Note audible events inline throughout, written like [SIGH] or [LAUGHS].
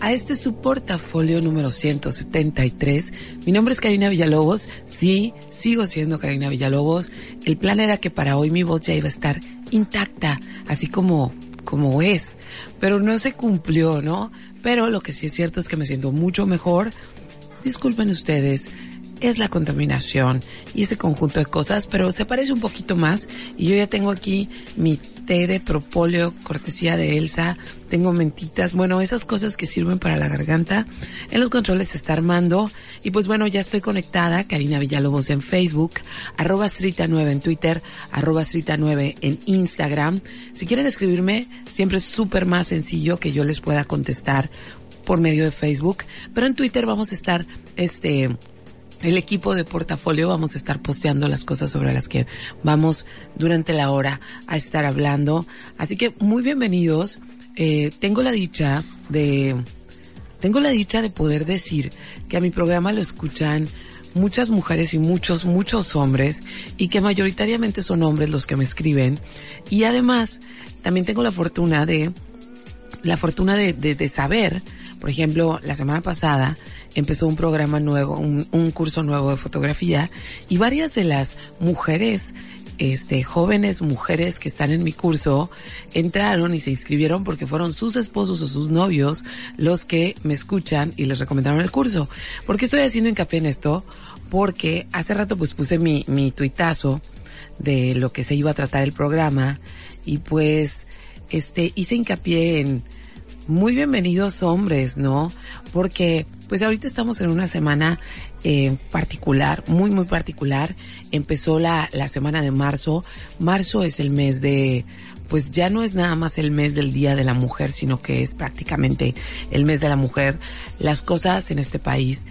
a este su portafolio número 173. Mi nombre es Karina Villalobos, sí, sigo siendo Karina Villalobos. El plan era que para hoy mi voz ya iba a estar intacta, así como, como es, pero no se cumplió, ¿no? Pero lo que sí es cierto es que me siento mucho mejor. Disculpen ustedes, es la contaminación y ese conjunto de cosas, pero se parece un poquito más. Y yo ya tengo aquí mi té de propóleo, cortesía de Elsa. Tengo mentitas, bueno, esas cosas que sirven para la garganta. En los controles se está armando. Y pues bueno, ya estoy conectada. Karina Villalobos en Facebook, arroba Srita9 en Twitter, arroba Srita9 en Instagram. Si quieren escribirme, siempre es súper más sencillo que yo les pueda contestar por medio de Facebook. Pero en Twitter vamos a estar, este, el equipo de portafolio vamos a estar posteando las cosas sobre las que vamos durante la hora a estar hablando. Así que muy bienvenidos. Eh, tengo la dicha de, tengo la dicha de poder decir que a mi programa lo escuchan muchas mujeres y muchos, muchos hombres y que mayoritariamente son hombres los que me escriben. Y además también tengo la fortuna de, la fortuna de, de, de saber, por ejemplo, la semana pasada, empezó un programa nuevo, un, curso nuevo de fotografía y varias de las mujeres, este, jóvenes mujeres que están en mi curso entraron y se inscribieron porque fueron sus esposos o sus novios los que me escuchan y les recomendaron el curso. ¿Por qué estoy haciendo hincapié en esto? Porque hace rato pues puse mi, mi tuitazo de lo que se iba a tratar el programa y pues este hice hincapié en muy bienvenidos hombres, ¿no? Porque pues ahorita estamos en una semana eh, particular, muy, muy particular. Empezó la, la semana de marzo. Marzo es el mes de, pues ya no es nada más el mes del Día de la Mujer, sino que es prácticamente el mes de la mujer. Las cosas en este país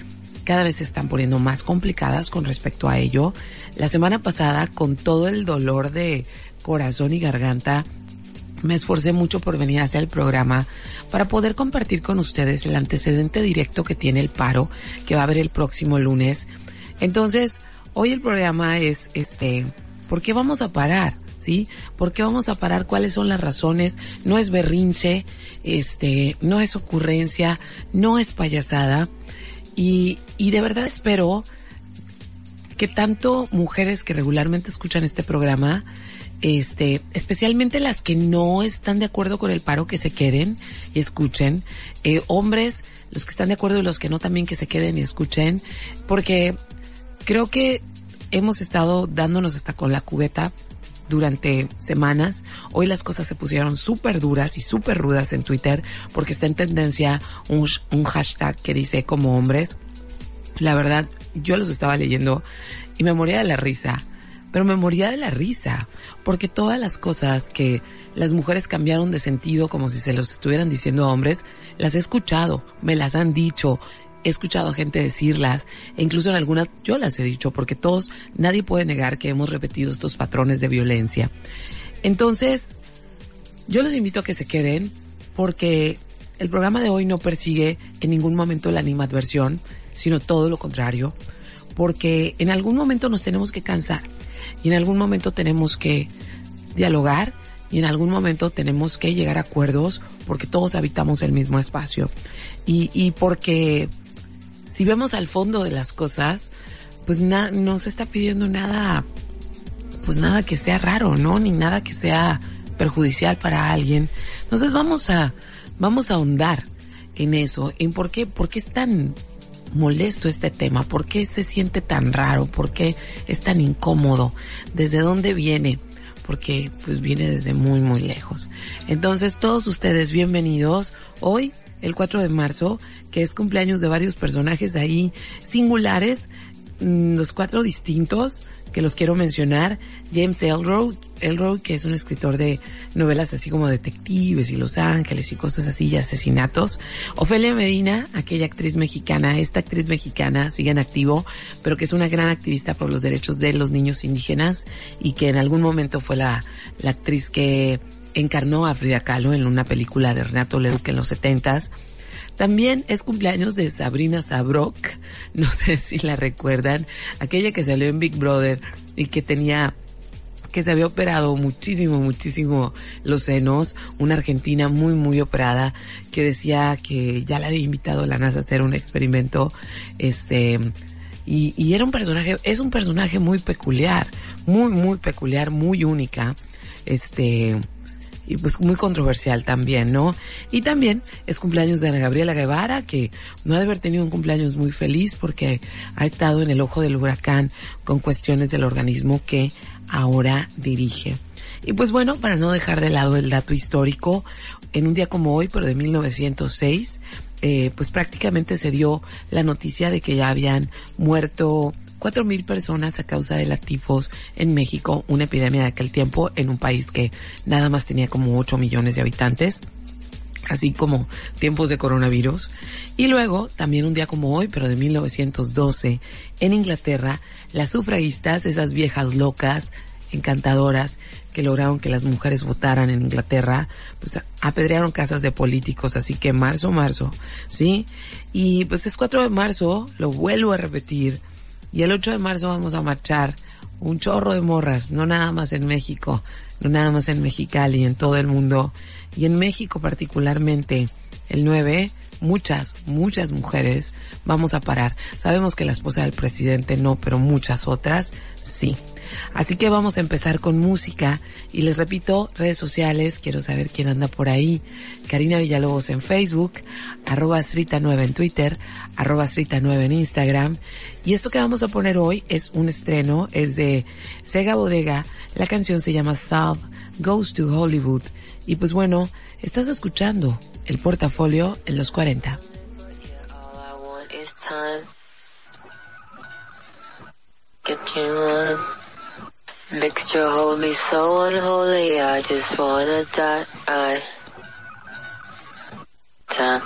cada vez se están poniendo más complicadas con respecto a ello. La semana pasada, con todo el dolor de corazón y garganta, me esforcé mucho por venir hacia el programa para poder compartir con ustedes el antecedente directo que tiene el paro que va a haber el próximo lunes. Entonces, hoy el programa es este, ¿por qué vamos a parar? ¿Sí? ¿Por qué vamos a parar? ¿Cuáles son las razones? No es berrinche, este, no es ocurrencia, no es payasada. Y, y de verdad espero que tanto mujeres que regularmente escuchan este programa este, especialmente las que no están de acuerdo con el paro, que se queden y escuchen. Eh, hombres, los que están de acuerdo y los que no también que se queden y escuchen, porque creo que hemos estado dándonos hasta con la cubeta durante semanas. Hoy las cosas se pusieron súper duras y súper rudas en Twitter porque está en tendencia un, un hashtag que dice como hombres. La verdad, yo los estaba leyendo y me moría de la risa pero me moría de la risa, porque todas las cosas que las mujeres cambiaron de sentido como si se los estuvieran diciendo a hombres, las he escuchado, me las han dicho, he escuchado a gente decirlas, e incluso en algunas yo las he dicho, porque todos, nadie puede negar que hemos repetido estos patrones de violencia. Entonces, yo los invito a que se queden, porque el programa de hoy no persigue en ningún momento la animadversión, sino todo lo contrario, porque en algún momento nos tenemos que cansar y en algún momento tenemos que dialogar y en algún momento tenemos que llegar a acuerdos porque todos habitamos el mismo espacio. Y, y porque si vemos al fondo de las cosas pues na, no se está pidiendo nada pues nada que sea raro no ni nada que sea perjudicial para alguien. Entonces vamos a vamos a ahondar en eso. En por qué por qué es tan molesto este tema? ¿Por qué se siente tan raro? ¿Por qué es tan incómodo? ¿Desde dónde viene? Porque pues viene desde muy muy lejos. Entonces todos ustedes bienvenidos hoy el 4 de marzo, que es cumpleaños de varios personajes ahí singulares los cuatro distintos que los quiero mencionar. James Elroy, Elroy, que es un escritor de novelas así como detectives y Los Ángeles y cosas así y asesinatos. Ofelia Medina, aquella actriz mexicana, esta actriz mexicana sigue en activo, pero que es una gran activista por los derechos de los niños indígenas y que en algún momento fue la, la actriz que encarnó a Frida Kahlo en una película de Renato Leduc en los setentas. También es cumpleaños de Sabrina Sabrok, [LAUGHS] no sé si la recuerdan, aquella que salió en Big Brother y que tenía que se había operado muchísimo, muchísimo los senos, una argentina muy, muy operada, que decía que ya la había invitado a la NASA a hacer un experimento, este, y, y era un personaje, es un personaje muy peculiar, muy, muy peculiar, muy única, este, y pues muy controversial también, ¿no? Y también es cumpleaños de Ana Gabriela Guevara, que no ha de haber tenido un cumpleaños muy feliz porque ha estado en el ojo del huracán con cuestiones del organismo que ahora dirige. Y pues bueno, para no dejar de lado el dato histórico, en un día como hoy, pero de 1906, eh, pues prácticamente se dio la noticia de que ya habían muerto cuatro mil personas a causa de la tifos en México, una epidemia de aquel tiempo en un país que nada más tenía como 8 millones de habitantes así como tiempos de coronavirus. Y luego, también un día como hoy, pero de 1912, en Inglaterra, las sufragistas, esas viejas locas, encantadoras, que lograron que las mujeres votaran en Inglaterra, pues apedrearon casas de políticos, así que marzo, marzo, ¿sí? Y pues es 4 de marzo, lo vuelvo a repetir, y el 8 de marzo vamos a marchar un chorro de morras, no nada más en México, no nada más en Mexicali, en todo el mundo. Y en México particularmente, el 9, muchas, muchas mujeres vamos a parar. Sabemos que la esposa del presidente no, pero muchas otras sí. Así que vamos a empezar con música y les repito, redes sociales, quiero saber quién anda por ahí. Karina Villalobos en Facebook, arroba Srita9 en Twitter, arroba Srita9 en Instagram. Y esto que vamos a poner hoy es un estreno, es de Sega Bodega. La canción se llama South Goes to Hollywood. Y pues bueno, estás escuchando el portafolio en los 40. Mixture hold me so unholy, I just wanna die. Time.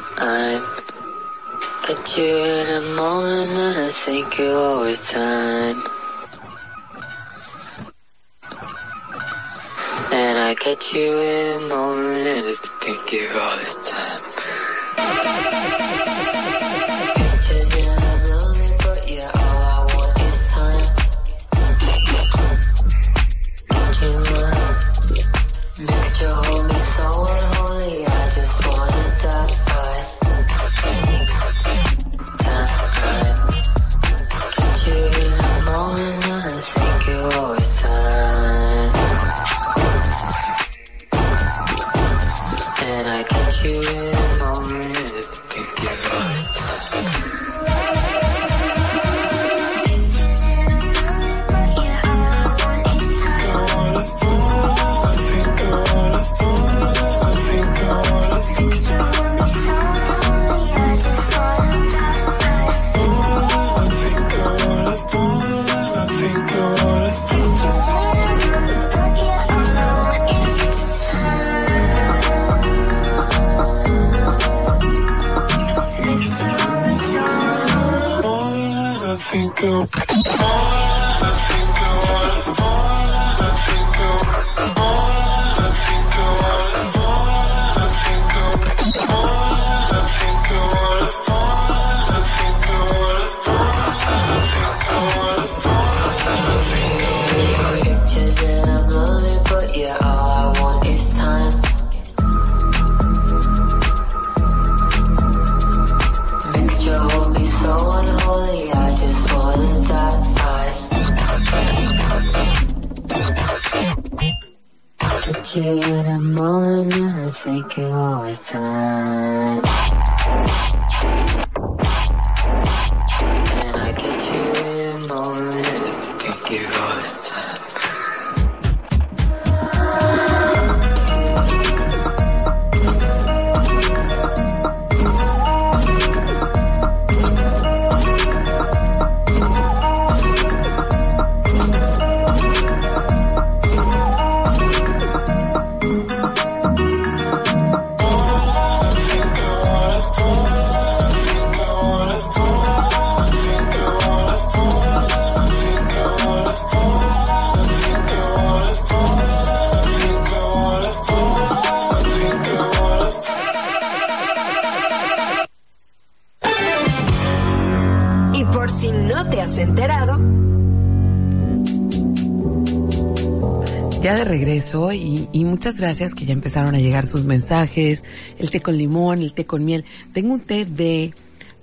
Get you in a moment and I think you always time. And I catch you in a moment and I think you always time. Cool. Y, muchas gracias que ya empezaron a llegar sus mensajes, el té con limón, el té con miel. Tengo un té de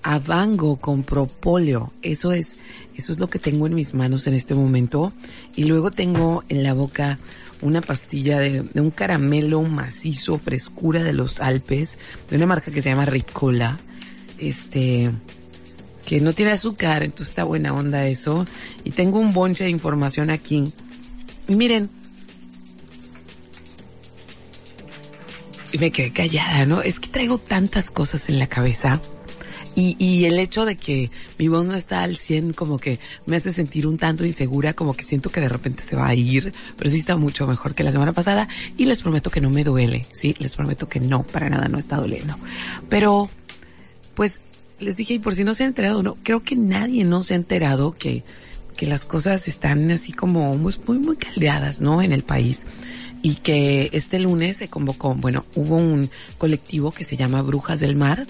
avango con propóleo. Eso es, eso es lo que tengo en mis manos en este momento. Y luego tengo en la boca una pastilla de, de un caramelo macizo, frescura de los Alpes, de una marca que se llama Ricola. Este, que no tiene azúcar, entonces está buena onda eso. Y tengo un bonche de información aquí. Y miren, y me quedé callada, ¿no? Es que traigo tantas cosas en la cabeza. Y, y el hecho de que mi voz no está al 100 como que me hace sentir un tanto insegura, como que siento que de repente se va a ir, pero sí está mucho mejor que la semana pasada y les prometo que no me duele, sí, les prometo que no, para nada no está doliendo. Pero, pues, les dije, y por si no se han enterado, no, creo que nadie no se ha enterado que, que las cosas están así como muy, muy caldeadas, ¿no? En el país y que este lunes se convocó, bueno, hubo un colectivo que se llama Brujas del Mar,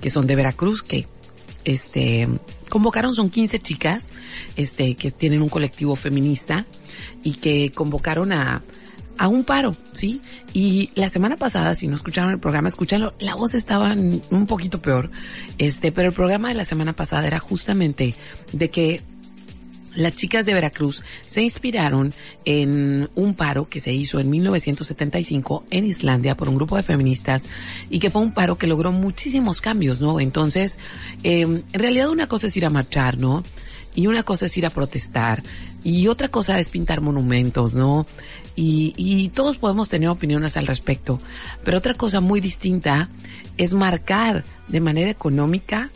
que son de Veracruz, que este convocaron son 15 chicas, este que tienen un colectivo feminista y que convocaron a a un paro, ¿sí? Y la semana pasada, si no escucharon el programa, escúchalo, la voz estaba un poquito peor, este, pero el programa de la semana pasada era justamente de que las chicas de Veracruz se inspiraron en un paro que se hizo en 1975 en Islandia por un grupo de feministas y que fue un paro que logró muchísimos cambios, ¿no? Entonces, eh, en realidad una cosa es ir a marchar, ¿no? Y una cosa es ir a protestar y otra cosa es pintar monumentos, ¿no? Y, y todos podemos tener opiniones al respecto, pero otra cosa muy distinta es marcar de manera económica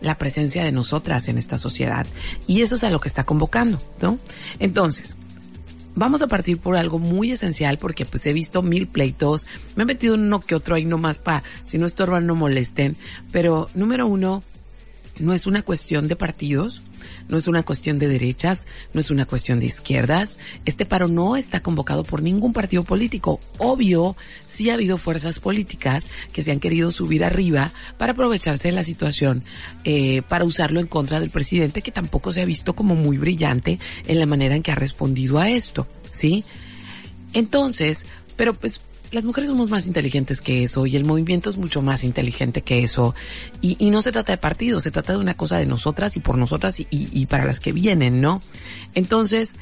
la presencia de nosotras en esta sociedad. Y eso es a lo que está convocando, ¿no? Entonces, vamos a partir por algo muy esencial porque pues he visto mil pleitos, me he metido uno que otro ahí nomás para, si no estorban no molesten, pero número uno, no es una cuestión de partidos, no es una cuestión de derechas, no es una cuestión de izquierdas. Este paro no está convocado por ningún partido político. Obvio, sí ha habido fuerzas políticas que se han querido subir arriba para aprovecharse de la situación, eh, para usarlo en contra del presidente, que tampoco se ha visto como muy brillante en la manera en que ha respondido a esto, ¿sí? Entonces, pero pues las mujeres somos más inteligentes que eso y el movimiento es mucho más inteligente que eso. Y, y no se trata de partidos, se trata de una cosa de nosotras y por nosotras y, y, para las que vienen, ¿no? Entonces,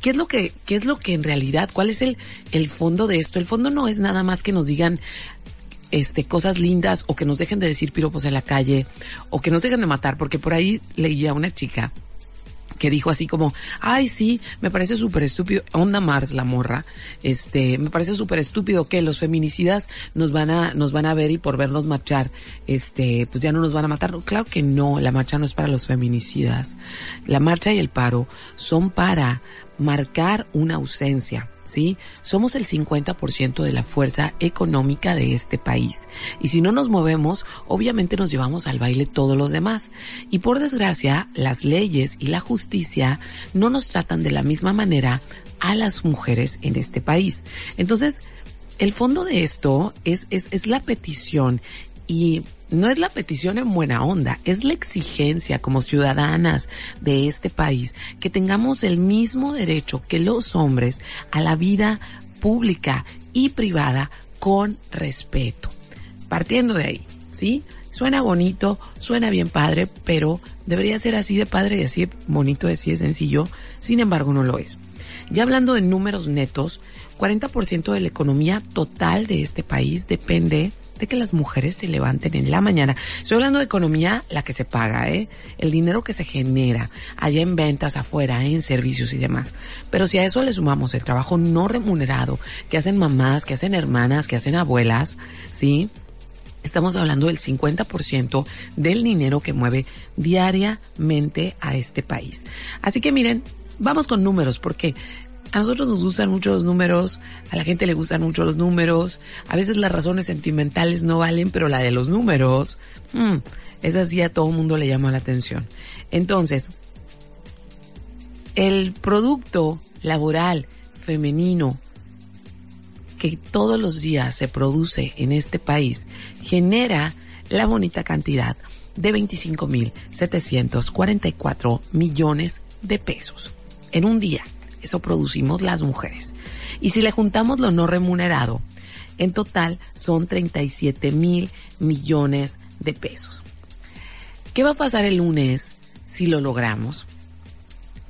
¿qué es lo que, qué es lo que en realidad, cuál es el, el fondo de esto? El fondo no es nada más que nos digan, este, cosas lindas o que nos dejen de decir piropos en la calle o que nos dejen de matar, porque por ahí leía una chica que dijo así como, ay sí, me parece súper estúpido, Onda Mars la morra, este, me parece súper estúpido que los feminicidas nos van a, nos van a ver y por vernos marchar, este, pues ya no nos van a matar. Claro que no, la marcha no es para los feminicidas. La marcha y el paro son para marcar una ausencia, ¿sí? Somos el 50% de la fuerza económica de este país. Y si no nos movemos, obviamente nos llevamos al baile todos los demás. Y por desgracia, las leyes y la justicia no nos tratan de la misma manera a las mujeres en este país. Entonces, el fondo de esto es, es, es la petición y no es la petición en buena onda, es la exigencia como ciudadanas de este país que tengamos el mismo derecho que los hombres a la vida pública y privada con respeto. Partiendo de ahí, ¿sí? Suena bonito, suena bien padre, pero debería ser así de padre y así de bonito, así de sencillo, sin embargo no lo es. Ya hablando de números netos, 40% de la economía total de este país depende de que las mujeres se levanten en la mañana. Estoy hablando de economía, la que se paga, ¿eh? El dinero que se genera allá en ventas, afuera, en servicios y demás. Pero si a eso le sumamos el trabajo no remunerado que hacen mamás, que hacen hermanas, que hacen abuelas, ¿sí? Estamos hablando del 50% del dinero que mueve diariamente a este país. Así que miren, vamos con números, porque a nosotros nos gustan mucho los números, a la gente le gustan mucho los números, a veces las razones sentimentales no valen, pero la de los números, mmm, esa sí a todo el mundo le llama la atención. Entonces, el producto laboral femenino que todos los días se produce en este país genera la bonita cantidad de 25.744 millones de pesos en un día. Eso producimos las mujeres. Y si le juntamos lo no remunerado, en total son 37 mil millones de pesos. ¿Qué va a pasar el lunes si lo logramos?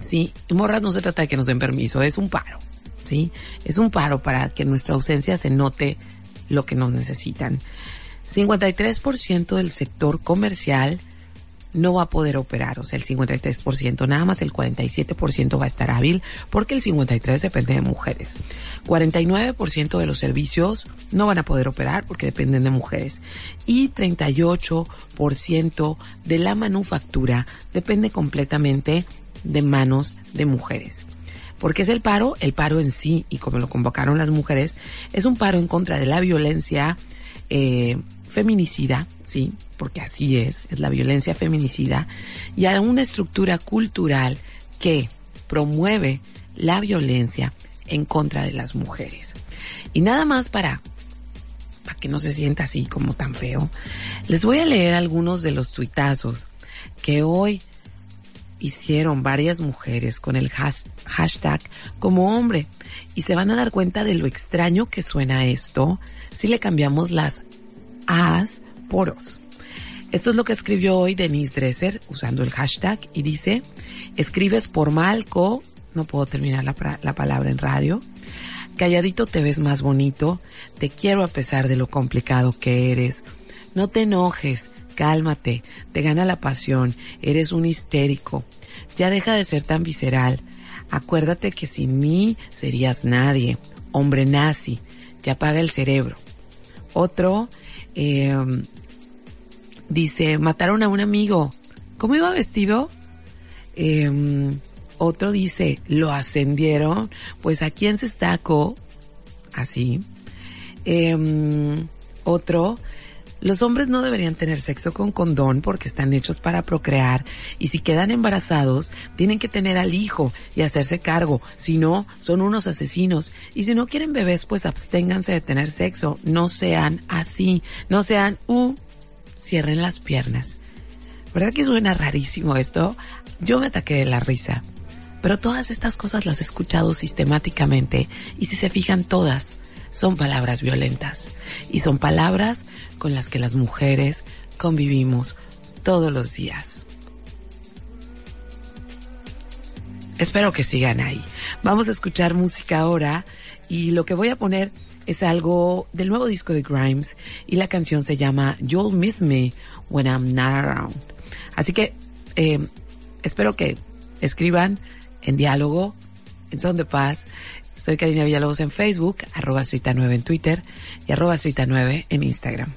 Sí, morras no se trata de que nos den permiso, es un paro. Sí, es un paro para que nuestra ausencia se note lo que nos necesitan. 53% del sector comercial no va a poder operar, o sea, el 53%, nada más el 47% va a estar hábil porque el 53% depende de mujeres. 49% de los servicios no van a poder operar porque dependen de mujeres. Y 38% de la manufactura depende completamente de manos de mujeres. ¿Por qué es el paro? El paro en sí, y como lo convocaron las mujeres, es un paro en contra de la violencia eh, feminicida, sí, porque así es, es la violencia feminicida, y a una estructura cultural que promueve la violencia en contra de las mujeres. Y nada más para, que no se sienta así como tan feo, les voy a leer algunos de los tuitazos que hoy hicieron varias mujeres con el hashtag como hombre. Y se van a dar cuenta de lo extraño que suena esto si le cambiamos las As poros. Esto es lo que escribió hoy Denise Dresser usando el hashtag y dice, escribes por malco, no puedo terminar la, la palabra en radio, calladito te ves más bonito, te quiero a pesar de lo complicado que eres, no te enojes, cálmate, te gana la pasión, eres un histérico, ya deja de ser tan visceral, acuérdate que sin mí serías nadie, hombre nazi, ya apaga el cerebro. Otro, eh, dice, mataron a un amigo. ¿Cómo iba vestido? Eh, otro dice, lo ascendieron. Pues a quién se estacó. Así. Eh, otro, los hombres no deberían tener sexo con condón porque están hechos para procrear y si quedan embarazados tienen que tener al hijo y hacerse cargo, si no son unos asesinos y si no quieren bebés pues absténganse de tener sexo, no sean así, no sean uh, cierren las piernas. ¿Verdad que suena rarísimo esto? Yo me ataqué de la risa. Pero todas estas cosas las he escuchado sistemáticamente y si se fijan todas son palabras violentas y son palabras con las que las mujeres convivimos todos los días. Espero que sigan ahí. Vamos a escuchar música ahora y lo que voy a poner es algo del nuevo disco de Grimes y la canción se llama You'll Miss Me When I'm Not Around. Así que eh, espero que escriban en diálogo, en son de paz soy Karina Villalobos en Facebook, arroba 9 en Twitter y arroba 9 en Instagram.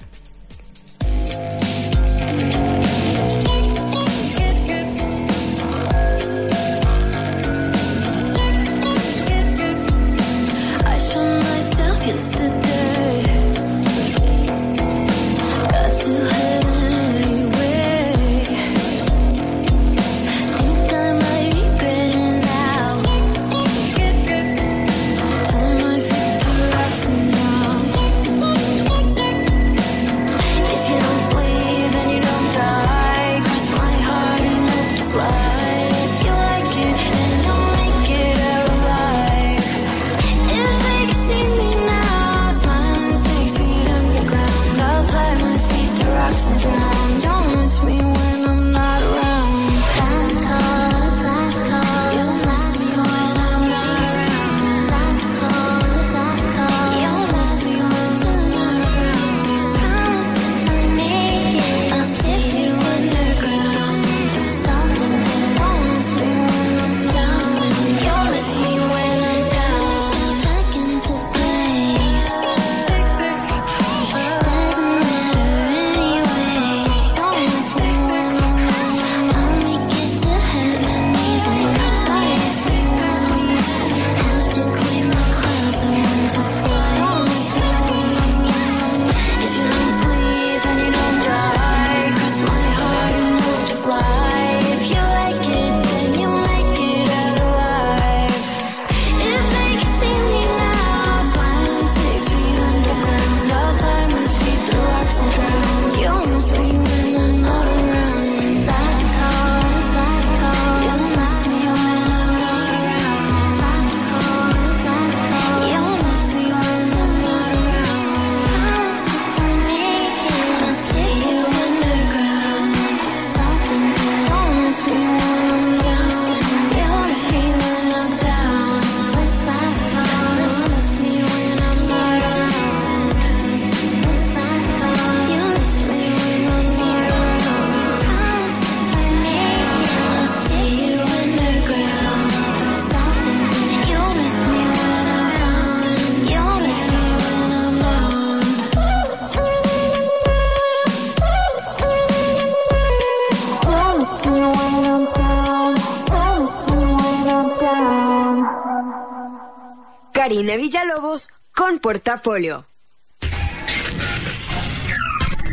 Karina Villalobos con Portafolio.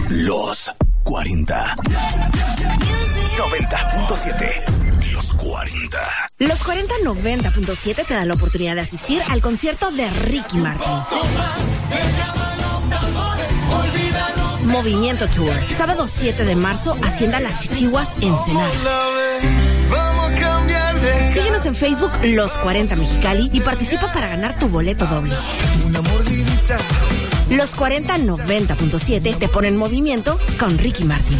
Los 40. 90.7. Los 40. Los 40 90.7 te dan la oportunidad de asistir al concierto de Ricky Martin. Movimiento Tour. Sábado 7 de marzo, Hacienda Las Chichiguas en Síguenos en Facebook Los 40 Mexicali y participa para ganar tu boleto doble. Los 40 90.7 te ponen en movimiento con Ricky Martin.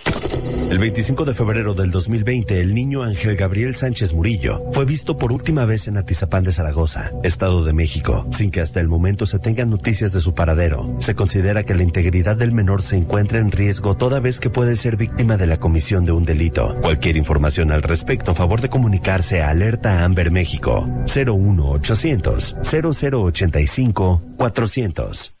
El 25 de febrero del 2020, el niño Ángel Gabriel Sánchez Murillo fue visto por última vez en Atizapán de Zaragoza, Estado de México, sin que hasta el momento se tengan noticias de su paradero. Se considera que la integridad del menor se encuentra en riesgo toda vez que puede ser víctima de la comisión de un delito. Cualquier información al respecto, a favor de comunicarse a Alerta Amber México 01800 0085 400.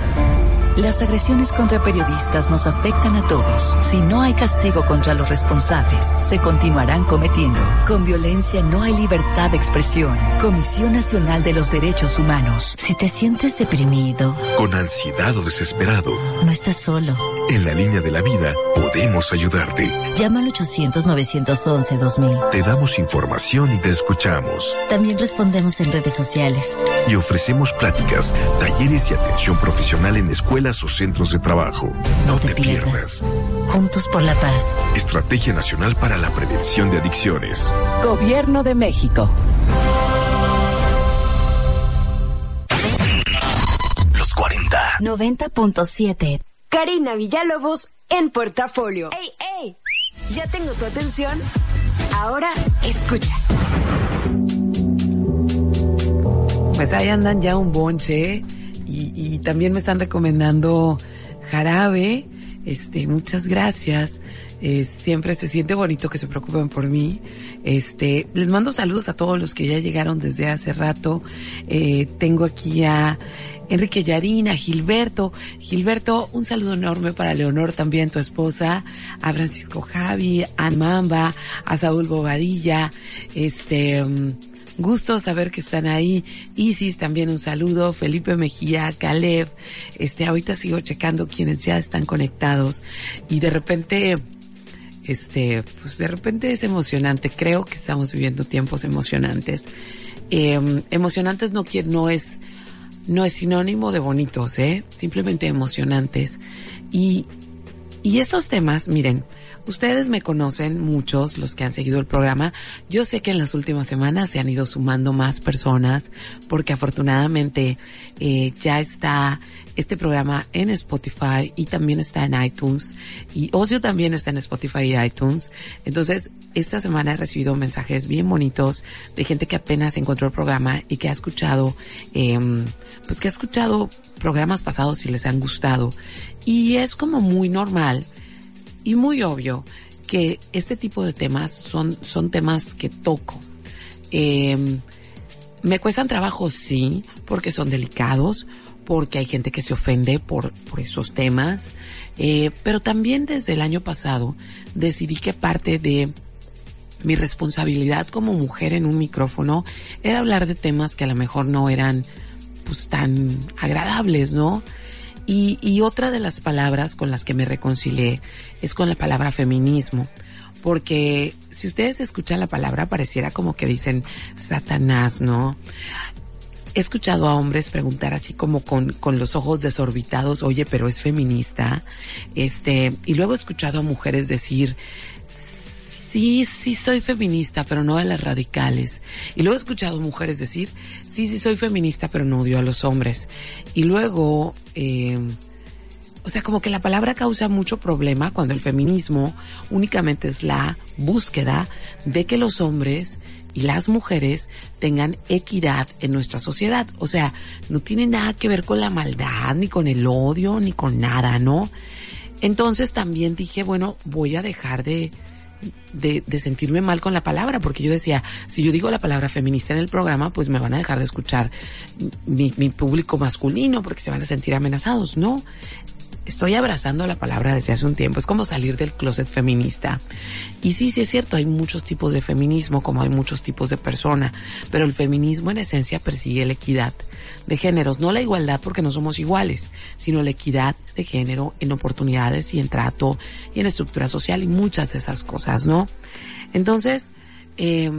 Las agresiones contra periodistas nos afectan a todos. Si no hay castigo contra los responsables, se continuarán cometiendo. Con violencia no hay libertad de expresión. Comisión Nacional de los Derechos Humanos. Si te sientes deprimido, Con ansiedad o desesperado, no estás solo. en la línea de la vida podemos ayudarte. Llama al 800-911-2000. Te damos información y te escuchamos. También respondemos en redes sociales. Y ofrecemos pláticas, talleres y atención profesional en escuelas o centros de trabajo. No, te, pierdas. Juntos por la paz. Estrategia Nacional para la Prevención de Adicciones. Gobierno de México. Los 40. 90.7. Karina Villalobos en Portafolio. ¡Ey, ey! ¿Ya tengo tu atención? Ahora escucha. Pues ahí andan ya un bonche y, y también me están recomendando jarabe. Este, muchas gracias. Eh, siempre se siente bonito que se preocupen por mí. Este, les mando saludos a todos los que ya llegaron desde hace rato. Eh, tengo aquí a Enrique Yarina, Gilberto. Gilberto, un saludo enorme para Leonor también, tu esposa, a Francisco Javi, a Mamba, a Saúl Bobadilla, este, mm, Gusto saber que están ahí. Isis también un saludo. Felipe Mejía, Caleb. Este, ahorita sigo checando quienes ya están conectados. Y de repente, este, pues de repente es emocionante. Creo que estamos viviendo tiempos emocionantes. Eh, emocionantes no no es, no es sinónimo de bonitos, eh. Simplemente emocionantes. Y, y esos temas, miren, Ustedes me conocen, muchos, los que han seguido el programa. Yo sé que en las últimas semanas se han ido sumando más personas porque afortunadamente eh, ya está este programa en Spotify y también está en iTunes y Ocio también está en Spotify y iTunes. Entonces, esta semana he recibido mensajes bien bonitos de gente que apenas encontró el programa y que ha escuchado, eh, pues que ha escuchado programas pasados y les han gustado. Y es como muy normal y muy obvio que este tipo de temas son, son temas que toco. Eh, me cuestan trabajo, sí, porque son delicados, porque hay gente que se ofende por, por esos temas, eh, pero también desde el año pasado decidí que parte de mi responsabilidad como mujer en un micrófono era hablar de temas que a lo mejor no eran pues tan agradables, ¿no? Y, otra de las palabras con las que me reconcilié es con la palabra feminismo. Porque si ustedes escuchan la palabra pareciera como que dicen Satanás, ¿no? He escuchado a hombres preguntar así como con, con los ojos desorbitados, oye, pero es feminista. Este, y luego he escuchado a mujeres decir, sí, sí soy feminista, pero no de las radicales. Y luego he escuchado mujeres decir, sí, sí soy feminista, pero no odio a los hombres. Y luego, eh, o sea, como que la palabra causa mucho problema cuando el feminismo únicamente es la búsqueda de que los hombres y las mujeres tengan equidad en nuestra sociedad. O sea, no tiene nada que ver con la maldad, ni con el odio, ni con nada, ¿no? Entonces también dije, bueno, voy a dejar de, de, de, sentirme mal con la palabra, porque yo decía, si yo digo la palabra feminista en el programa, pues me van a dejar de escuchar mi, mi público masculino, porque se van a sentir amenazados. No, estoy abrazando la palabra desde hace un tiempo. Es como salir del closet feminista. Y sí, sí es cierto, hay muchos tipos de feminismo, como hay muchos tipos de persona, pero el feminismo en esencia persigue la equidad de géneros, no la igualdad porque no somos iguales, sino la equidad de género en oportunidades y en trato y en estructura social y muchas de esas cosas, ¿no? Entonces, eh,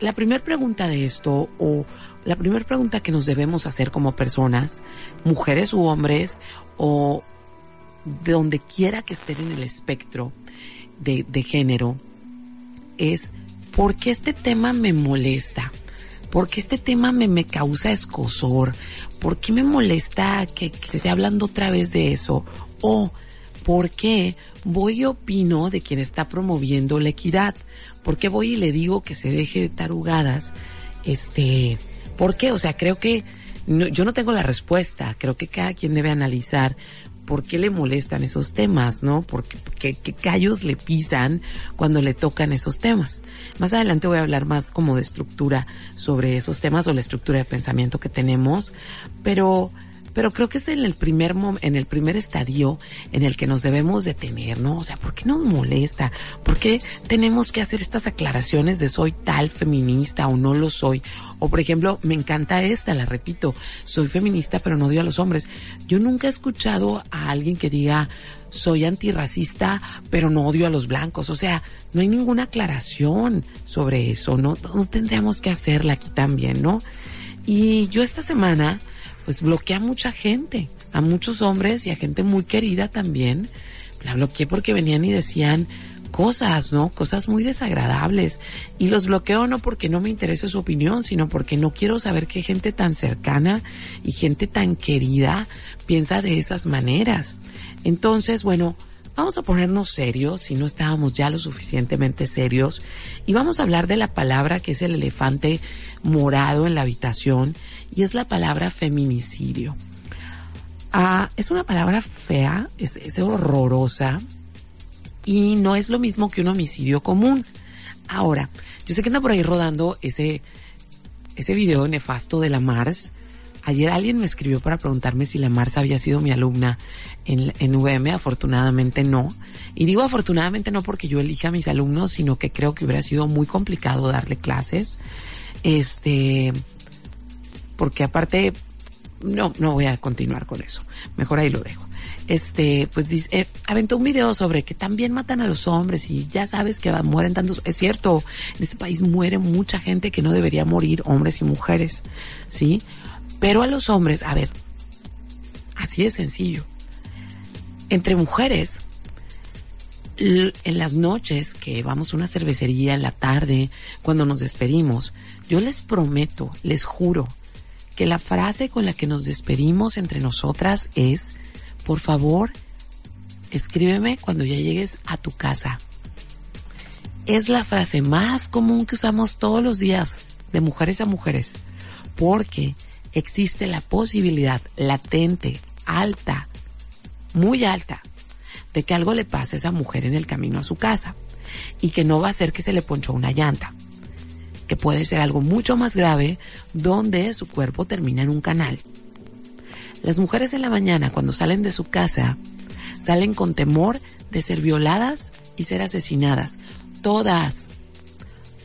la primera pregunta de esto, o la primera pregunta que nos debemos hacer como personas, mujeres u hombres, o de donde quiera que estén en el espectro de, género, es ¿por qué este tema me molesta? ¿Por qué este tema me, me causa escosor? ¿Por qué me molesta que, que se esté hablando otra vez de eso? O ¿por qué voy y opino de quien está promoviendo la equidad? ¿Por qué voy y le digo que se deje de tarugadas? Este, ¿por qué? O sea, creo que yo no tengo la respuesta. Creo que cada quien debe analizar por qué le molestan esos temas, ¿no? ¿Por qué, qué, qué, callos le pisan cuando le tocan esos temas? Más adelante voy a hablar más como de estructura sobre esos temas o la estructura de pensamiento que tenemos, pero pero creo que es en el primer en el primer estadio en el que nos debemos detener, ¿no? O sea, ¿por qué nos molesta? ¿Por qué tenemos que hacer estas aclaraciones de soy tal feminista o no lo soy? O por ejemplo, me encanta esta, la repito, soy feminista pero no odio a los hombres. Yo nunca he escuchado a alguien que diga soy antirracista pero no odio a los blancos. O sea, no hay ninguna aclaración sobre eso, ¿no? No tendríamos que hacerla aquí también, ¿no? Y yo esta semana pues bloqueé a mucha gente, a muchos hombres y a gente muy querida también. La bloqueé porque venían y decían cosas, ¿no? Cosas muy desagradables. Y los bloqueo no porque no me interese su opinión, sino porque no quiero saber que gente tan cercana y gente tan querida piensa de esas maneras. Entonces, bueno, vamos a ponernos serios, si no estábamos ya lo suficientemente serios, y vamos a hablar de la palabra que es el elefante morado en la habitación y es la palabra feminicidio. Ah, es una palabra fea, es, es horrorosa y no es lo mismo que un homicidio común. Ahora, yo sé que anda por ahí rodando ese, ese video nefasto de la Mars. Ayer alguien me escribió para preguntarme si la Mars había sido mi alumna en, en VM. Afortunadamente no. Y digo afortunadamente no porque yo elija a mis alumnos, sino que creo que hubiera sido muy complicado darle clases. Este, porque aparte, no, no voy a continuar con eso. Mejor ahí lo dejo. Este, pues dice, eh, aventó un video sobre que también matan a los hombres y ya sabes que mueren tantos. Es cierto, en este país muere mucha gente que no debería morir, hombres y mujeres, ¿sí? Pero a los hombres, a ver, así es sencillo. Entre mujeres, en las noches que vamos a una cervecería en la tarde, cuando nos despedimos, yo les prometo, les juro, que la frase con la que nos despedimos entre nosotras es, por favor, escríbeme cuando ya llegues a tu casa. Es la frase más común que usamos todos los días de mujeres a mujeres, porque existe la posibilidad latente, alta, muy alta, de que algo le pase a esa mujer en el camino a su casa y que no va a ser que se le ponchó una llanta que puede ser algo mucho más grave, donde su cuerpo termina en un canal. Las mujeres en la mañana, cuando salen de su casa, salen con temor de ser violadas y ser asesinadas. Todas,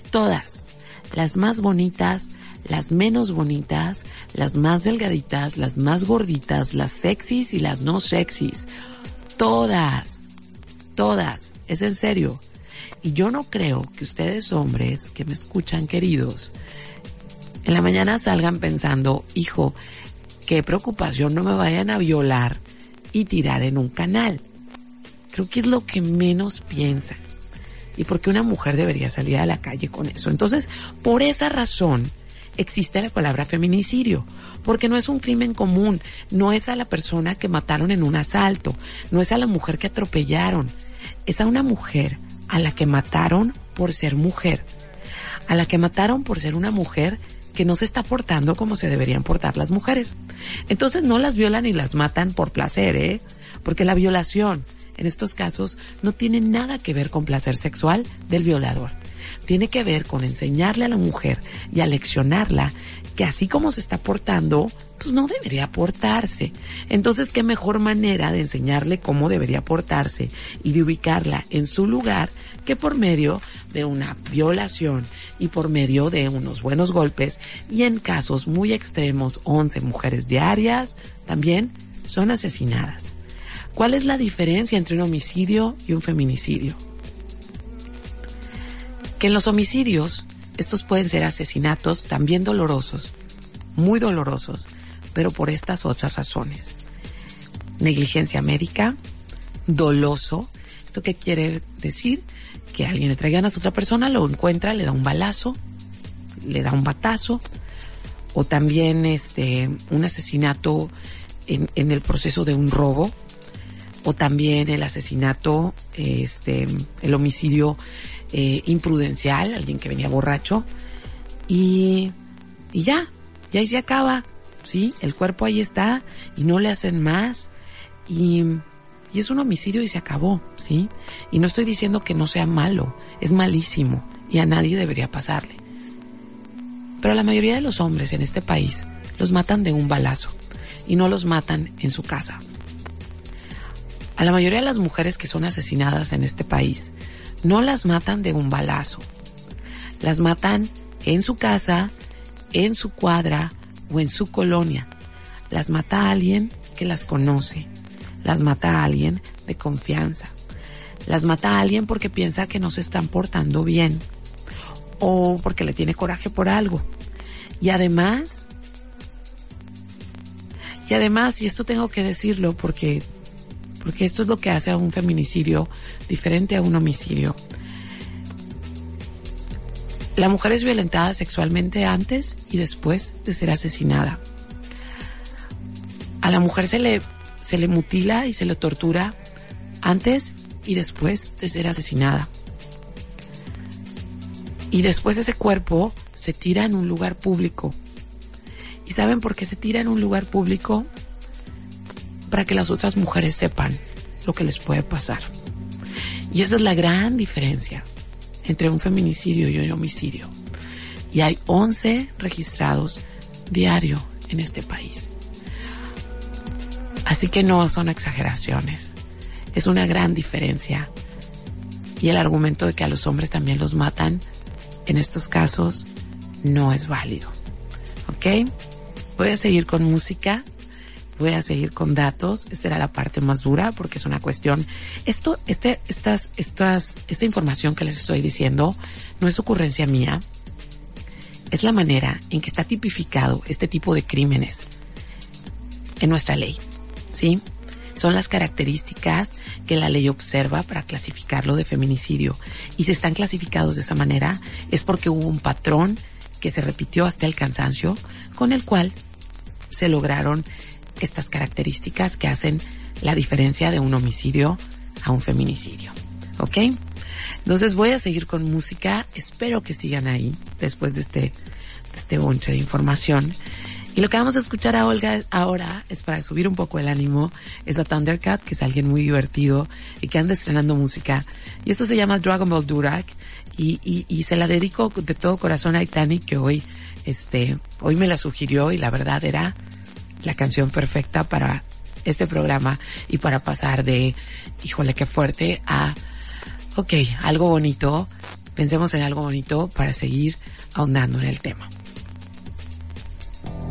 todas, las más bonitas, las menos bonitas, las más delgaditas, las más gorditas, las sexys y las no sexys. Todas, todas, es en serio. Y yo no creo que ustedes hombres que me escuchan queridos, en la mañana salgan pensando, hijo, qué preocupación no me vayan a violar y tirar en un canal. Creo que es lo que menos piensan. y por qué una mujer debería salir a la calle con eso. Entonces, por esa razón, existe la palabra feminicidio, porque no es un crimen común, no es a la persona que mataron en un asalto, no es a la mujer que atropellaron, es a una mujer a la que mataron por ser mujer, a la que mataron por ser una mujer que no se está portando como se deberían portar las mujeres. Entonces no las violan y las matan por placer, ¿eh? Porque la violación en estos casos no tiene nada que ver con placer sexual del violador tiene que ver con enseñarle a la mujer y aleccionarla que así como se está portando, pues no debería portarse. Entonces, ¿qué mejor manera de enseñarle cómo debería portarse y de ubicarla en su lugar que por medio de una violación y por medio de unos buenos golpes y en casos muy extremos, 11 mujeres diarias también son asesinadas. ¿Cuál es la diferencia entre un homicidio y un feminicidio? que en los homicidios estos pueden ser asesinatos también dolorosos, muy dolorosos, pero por estas otras razones. Negligencia médica, doloso. ¿Esto qué quiere decir? Que alguien le traiga a otra persona, lo encuentra, le da un balazo, le da un batazo, o también este, un asesinato en, en el proceso de un robo, o también el asesinato, este, el homicidio eh, imprudencial, alguien que venía borracho, y, y ya, ya ahí se acaba, ¿sí? El cuerpo ahí está y no le hacen más y, y es un homicidio y se acabó, ¿sí? Y no estoy diciendo que no sea malo, es malísimo y a nadie debería pasarle. Pero la mayoría de los hombres en este país los matan de un balazo y no los matan en su casa. A la mayoría de las mujeres que son asesinadas en este país no las matan de un balazo. Las matan en su casa, en su cuadra o en su colonia. Las mata alguien que las conoce. Las mata a alguien de confianza. Las mata a alguien porque piensa que no se están portando bien. O porque le tiene coraje por algo. Y además, y además, y esto tengo que decirlo porque porque esto es lo que hace a un feminicidio diferente a un homicidio. La mujer es violentada sexualmente antes y después de ser asesinada. A la mujer se le, se le mutila y se le tortura antes y después de ser asesinada. Y después ese cuerpo se tira en un lugar público. ¿Y saben por qué se tira en un lugar público? para que las otras mujeres sepan lo que les puede pasar. Y esa es la gran diferencia entre un feminicidio y un homicidio. Y hay 11 registrados diario en este país. Así que no son exageraciones. Es una gran diferencia. Y el argumento de que a los hombres también los matan en estos casos no es válido. ¿Ok? Voy a seguir con música voy a seguir con datos. Esta era la parte más dura porque es una cuestión. Esto, este, estas, estas, esta información que les estoy diciendo no es ocurrencia mía. Es la manera en que está tipificado este tipo de crímenes en nuestra ley. ¿Sí? Son las características que la ley observa para clasificarlo de feminicidio. Y si están clasificados de esa manera es porque hubo un patrón que se repitió hasta el cansancio con el cual se lograron estas características que hacen la diferencia de un homicidio a un feminicidio. ¿Ok? Entonces voy a seguir con música. Espero que sigan ahí después de este, de este bonche de información. Y lo que vamos a escuchar a Olga ahora es para subir un poco el ánimo. Es a Thundercat, que es alguien muy divertido y que anda estrenando música. Y esto se llama Dragon Ball Durak. Y, y, se la dedico de todo corazón a Itani, que hoy, este, hoy me la sugirió y la verdad era la canción perfecta para este programa y para pasar de, híjole, qué fuerte, a, ok, algo bonito, pensemos en algo bonito para seguir ahondando en el tema.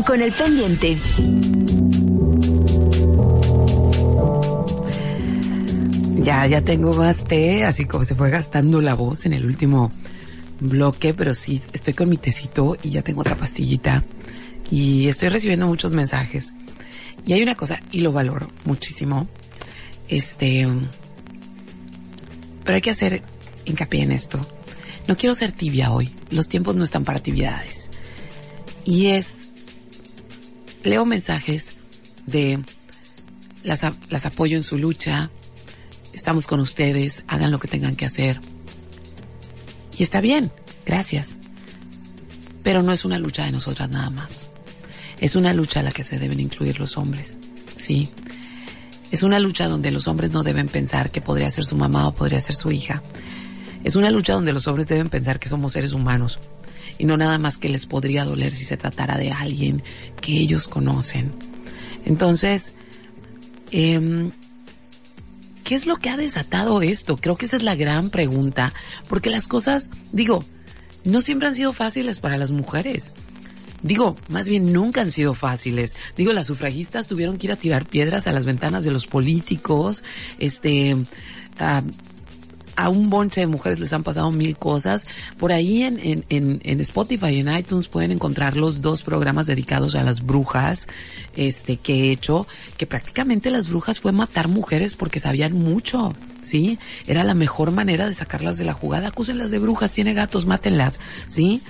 andaban con el pendiente. Ya, ya tengo más té, así como se fue gastando la voz en el último bloque, pero sí, estoy con mi tecito y ya tengo otra pastillita y estoy recibiendo muchos mensajes. Y hay una cosa, y lo valoro muchísimo, este, pero hay que hacer hincapié en esto. No quiero ser tibia hoy, los tiempos no están para tibiedades. Y es, leo mensajes de las, las apoyo en su lucha, estamos con ustedes, hagan lo que tengan que hacer. Y está bien, gracias. Pero no es una lucha de nosotras nada más. Es una lucha a la que se deben incluir los hombres, ¿sí? Es una lucha donde los hombres no deben pensar que podría ser su mamá o podría ser su hija. Es una lucha donde los hombres deben pensar que somos seres humanos y no nada más que les podría doler si se tratara de alguien que ellos conocen. Entonces, em, ¿qué es lo que ha desatado esto? Creo que esa es la gran pregunta, porque las cosas, digo, no siempre han sido fáciles para las mujeres. Digo, más bien nunca han sido fáciles. Digo, las sufragistas tuvieron que ir a tirar piedras a las ventanas de los políticos, este, a, a un bonche de mujeres les han pasado mil cosas. Por ahí en, en, en, en Spotify y en iTunes pueden encontrar los dos programas dedicados a las brujas, este, que he hecho, que prácticamente las brujas fue matar mujeres porque sabían mucho, ¿sí? Era la mejor manera de sacarlas de la jugada. Acúsenlas de brujas, tiene gatos, mátenlas, ¿sí?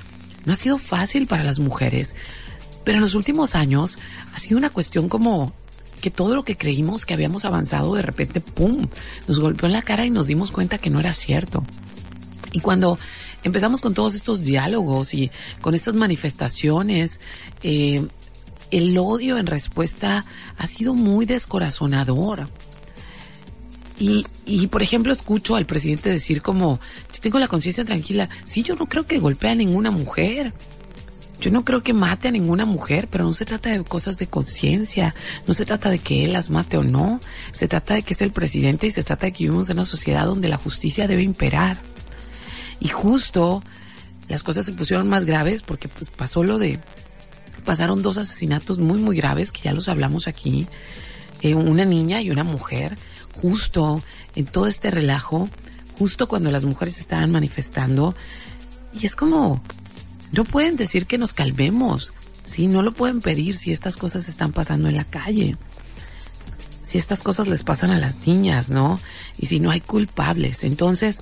No ha sido fácil para las mujeres, pero en los últimos años ha sido una cuestión como que todo lo que creímos que habíamos avanzado de repente, ¡pum!, nos golpeó en la cara y nos dimos cuenta que no era cierto. Y cuando empezamos con todos estos diálogos y con estas manifestaciones, eh, el odio en respuesta ha sido muy descorazonador. Y, y, por ejemplo, escucho al presidente decir como, yo tengo la conciencia tranquila. Sí, yo no creo que golpee a ninguna mujer. Yo no creo que mate a ninguna mujer, pero no se trata de cosas de conciencia, no se trata de que él las mate o no, se trata de que es el presidente y se trata de que vivimos en una sociedad donde la justicia debe imperar. Y justo las cosas se pusieron más graves porque pues pasó lo de pasaron dos asesinatos muy, muy graves, que ya los hablamos aquí. Eh, una niña y una mujer, justo en todo este relajo, justo cuando las mujeres estaban manifestando. Y es como, no pueden decir que nos calmemos, ¿sí? No lo pueden pedir si estas cosas están pasando en la calle. Si estas cosas les pasan a las niñas, ¿no? Y si no hay culpables. Entonces,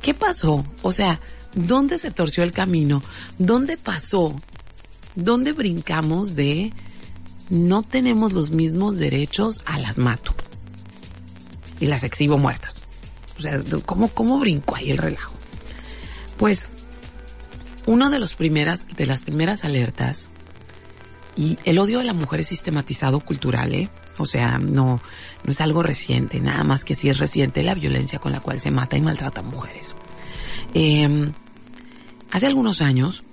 ¿qué pasó? O sea, ¿dónde se torció el camino? ¿Dónde pasó? ¿Dónde brincamos de no tenemos los mismos derechos a las mato? Y las exhibo muertas. O sea, ¿cómo, cómo brincó ahí el relajo? Pues, una de, los primeras, de las primeras alertas, y el odio a la mujer es sistematizado cultural, ¿eh? O sea, no, no es algo reciente, nada más que sí es reciente la violencia con la cual se mata y maltrata a mujeres. Eh, hace algunos años,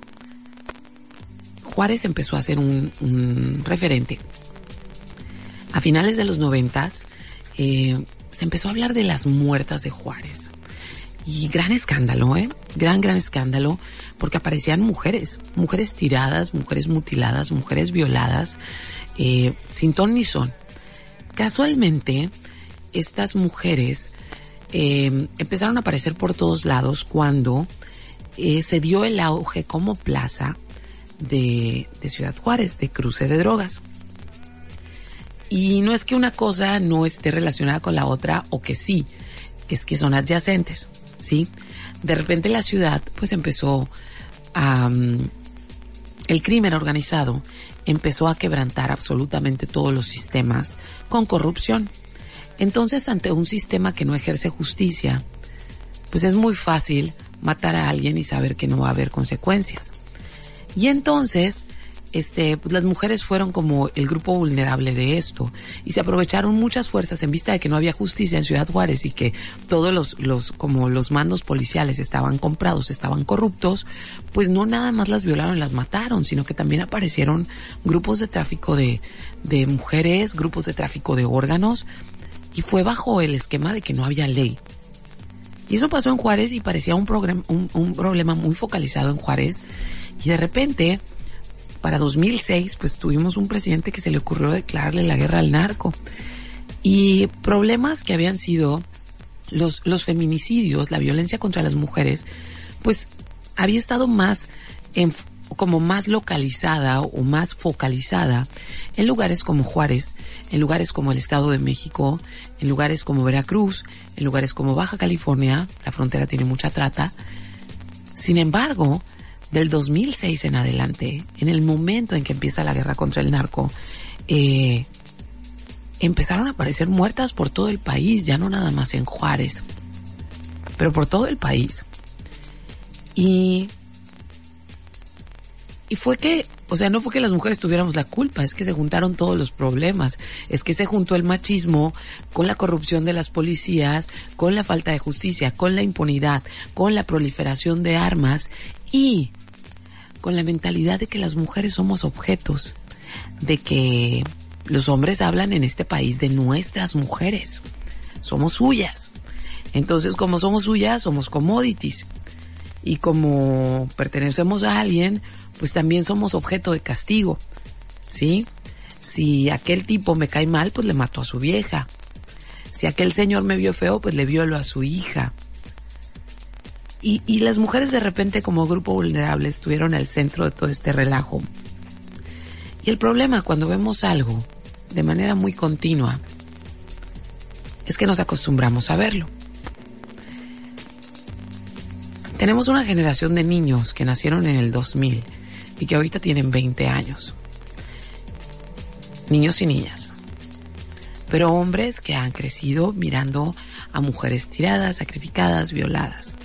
Juárez empezó a ser un, un referente. A finales de los noventas, eh, se empezó a hablar de las muertas de Juárez. Y gran escándalo, ¿eh? Gran, gran escándalo, porque aparecían mujeres, mujeres tiradas, mujeres mutiladas, mujeres violadas, eh, sin ton ni son. Casualmente, estas mujeres eh, empezaron a aparecer por todos lados cuando eh, se dio el auge como plaza de, de Ciudad Juárez, de cruce de drogas. Y no es que una cosa no esté relacionada con la otra o que sí, es que son adyacentes, ¿sí? De repente la ciudad pues empezó a... Um, el crimen organizado empezó a quebrantar absolutamente todos los sistemas con corrupción. Entonces, ante un sistema que no ejerce justicia, pues es muy fácil matar a alguien y saber que no va a haber consecuencias. Y entonces, este, pues las mujeres fueron como el grupo vulnerable de esto y se aprovecharon muchas fuerzas en vista de que no había justicia en Ciudad Juárez y que todos los, los, como los mandos policiales estaban comprados, estaban corruptos, pues no nada más las violaron y las mataron, sino que también aparecieron grupos de tráfico de, de mujeres, grupos de tráfico de órganos y fue bajo el esquema de que no había ley. Y eso pasó en Juárez y parecía un, un, un problema muy focalizado en Juárez y de repente para 2006, pues tuvimos un presidente que se le ocurrió declararle la guerra al narco. Y problemas que habían sido los, los feminicidios, la violencia contra las mujeres, pues había estado más como más localizada o más focalizada en lugares como Juárez, en lugares como el Estado de México, en lugares como Veracruz, en lugares como Baja California, la frontera tiene mucha trata. Sin embargo, del 2006 en adelante, en el momento en que empieza la guerra contra el narco, eh, empezaron a aparecer muertas por todo el país, ya no nada más en Juárez, pero por todo el país. Y, y fue que, o sea, no fue que las mujeres tuviéramos la culpa, es que se juntaron todos los problemas, es que se juntó el machismo con la corrupción de las policías, con la falta de justicia, con la impunidad, con la proliferación de armas y con la mentalidad de que las mujeres somos objetos, de que los hombres hablan en este país de nuestras mujeres, somos suyas. Entonces, como somos suyas, somos commodities. Y como pertenecemos a alguien, pues también somos objeto de castigo. ¿Sí? Si aquel tipo me cae mal, pues le mato a su vieja. Si aquel señor me vio feo, pues le violo a su hija. Y, las mujeres de repente como grupo vulnerable estuvieron al centro de todo este relajo. Y el problema cuando vemos algo de manera muy continua es que nos acostumbramos a verlo. Tenemos una generación de niños que nacieron en el 2000 y que ahorita tienen 20 años. Niños y niñas. Pero hombres que han crecido mirando a mujeres tiradas, sacrificadas, violadas.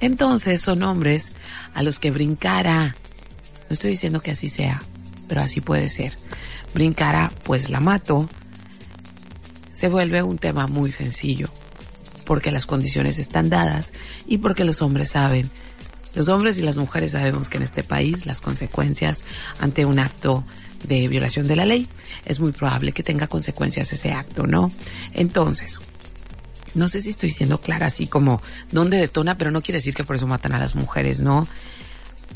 Entonces son hombres a los que brincara, no estoy diciendo que así sea, pero así puede ser, brincara, pues la mato, se vuelve un tema muy sencillo, porque las condiciones están dadas y porque los hombres saben, los hombres y las mujeres sabemos que en este país las consecuencias ante un acto de violación de la ley es muy probable que tenga consecuencias ese acto, ¿no? Entonces, no sé si estoy siendo clara así como dónde detona, pero no quiere decir que por eso matan a las mujeres, ¿no?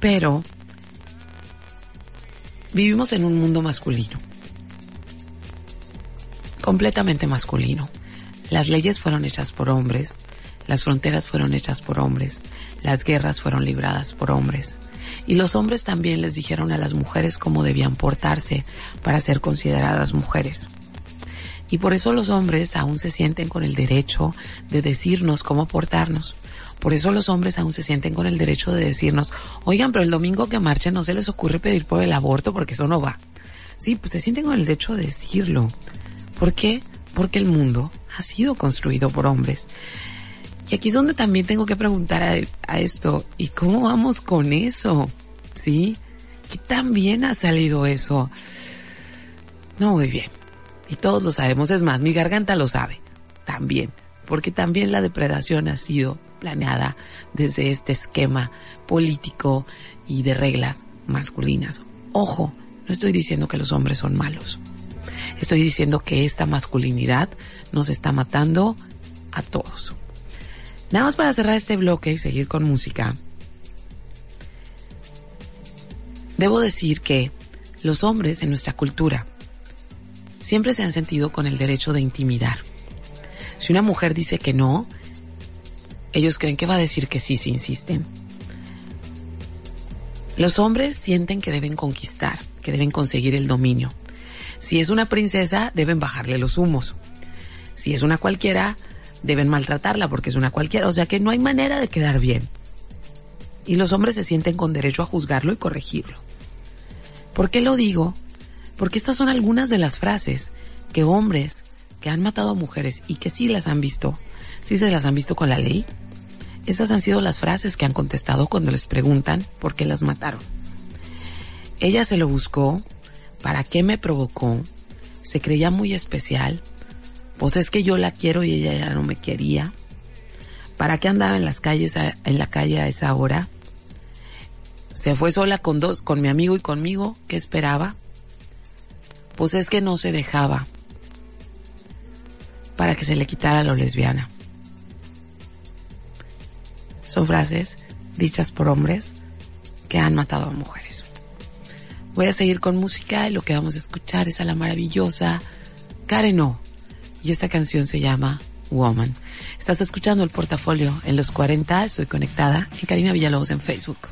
Pero Vivimos en un mundo masculino. Completamente masculino. Las leyes fueron hechas por hombres, las fronteras fueron hechas por hombres, las guerras fueron libradas por hombres. Y los hombres también les dijeron a las mujeres cómo debían portarse para ser consideradas mujeres. Y por eso los hombres aún se sienten con el derecho de decirnos cómo portarnos. Por eso los hombres aún se sienten con el derecho de decirnos, oigan, pero el domingo que marchen no se les ocurre pedir por el aborto porque eso no va. Sí, pues se sienten con el derecho de decirlo. ¿Por qué? Porque el mundo ha sido construido por hombres. Y aquí es donde también tengo que preguntar a, a esto, ¿y cómo vamos con eso? ¿Sí? ¿Qué tan bien ha salido eso? No muy bien. Y todos lo sabemos, es más, mi garganta lo sabe. También. Porque también la depredación ha sido planeada desde este esquema político y de reglas masculinas. Ojo, no estoy diciendo que los hombres son malos. Estoy diciendo que esta masculinidad nos está matando a todos. Nada más para cerrar este bloque y seguir con música. Debo decir que los hombres en nuestra cultura siempre se han sentido con el derecho de intimidar. Si una mujer dice que no, ellos creen que va a decir que sí si insisten. Los hombres sienten que deben conquistar, que deben conseguir el dominio. Si es una princesa, deben bajarle los humos. Si es una cualquiera, deben maltratarla porque es una cualquiera. O sea que no hay manera de quedar bien. Y los hombres se sienten con derecho a juzgarlo y corregirlo. ¿Por qué lo digo? Porque estas son algunas de las frases que hombres que han matado a mujeres y que sí las han visto, sí se las han visto con la ley, esas han sido las frases que han contestado cuando les preguntan por qué las mataron. Ella se lo buscó, ¿para qué me provocó? Se creía muy especial, pues es que yo la quiero y ella ya no me quería. ¿Para qué andaba en las calles en la calle a esa hora? Se fue sola con dos, con mi amigo y conmigo, ¿qué esperaba? Pues es que no se dejaba para que se le quitara lo lesbiana. Son frases dichas por hombres que han matado a mujeres. Voy a seguir con música y lo que vamos a escuchar es a la maravillosa Karen O. Y esta canción se llama Woman. Estás escuchando el portafolio en los 40, estoy conectada en Karina Villalobos en Facebook.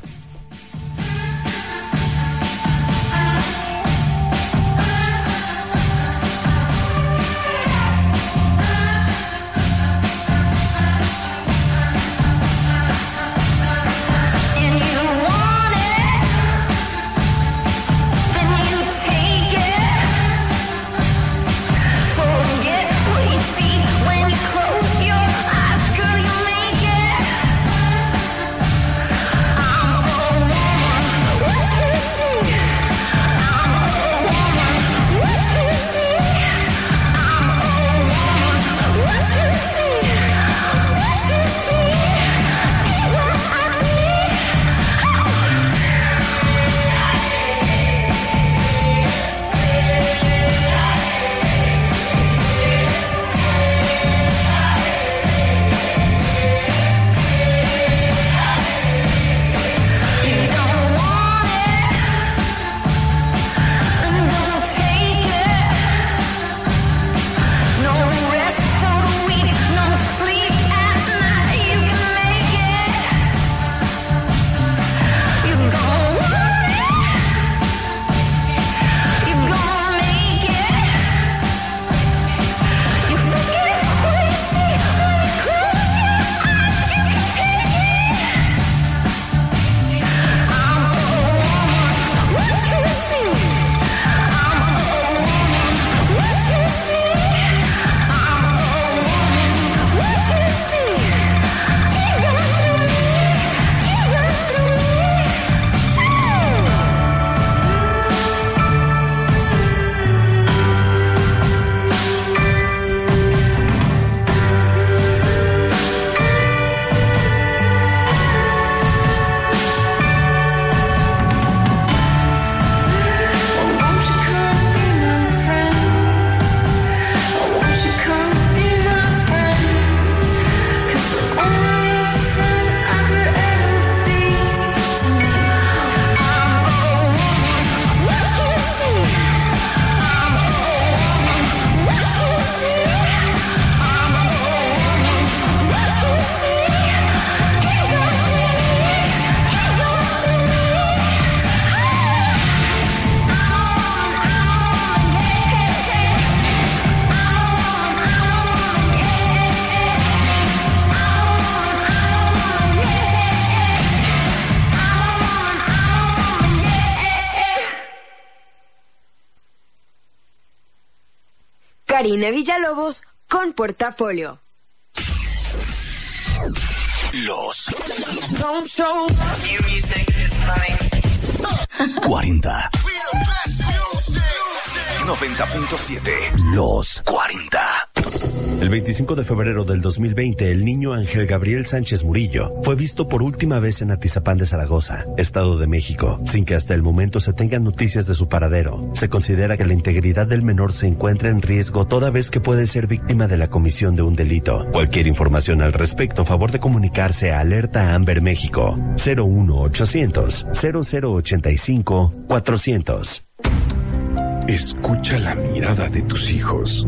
Karina Villalobos con Portafolio. Los 40. 90.7. Los 40. El 25 de febrero del 2020, el niño Ángel Gabriel Sánchez Murillo fue visto por última vez en Atizapán de Zaragoza, Estado de México, sin que hasta el momento se tengan noticias de su paradero. Se considera que la integridad del menor se encuentra en riesgo toda vez que puede ser víctima de la comisión de un delito. Cualquier información al respecto, favor de comunicarse a Alerta Amber México 01800 0085 400. Escucha la mirada de tus hijos.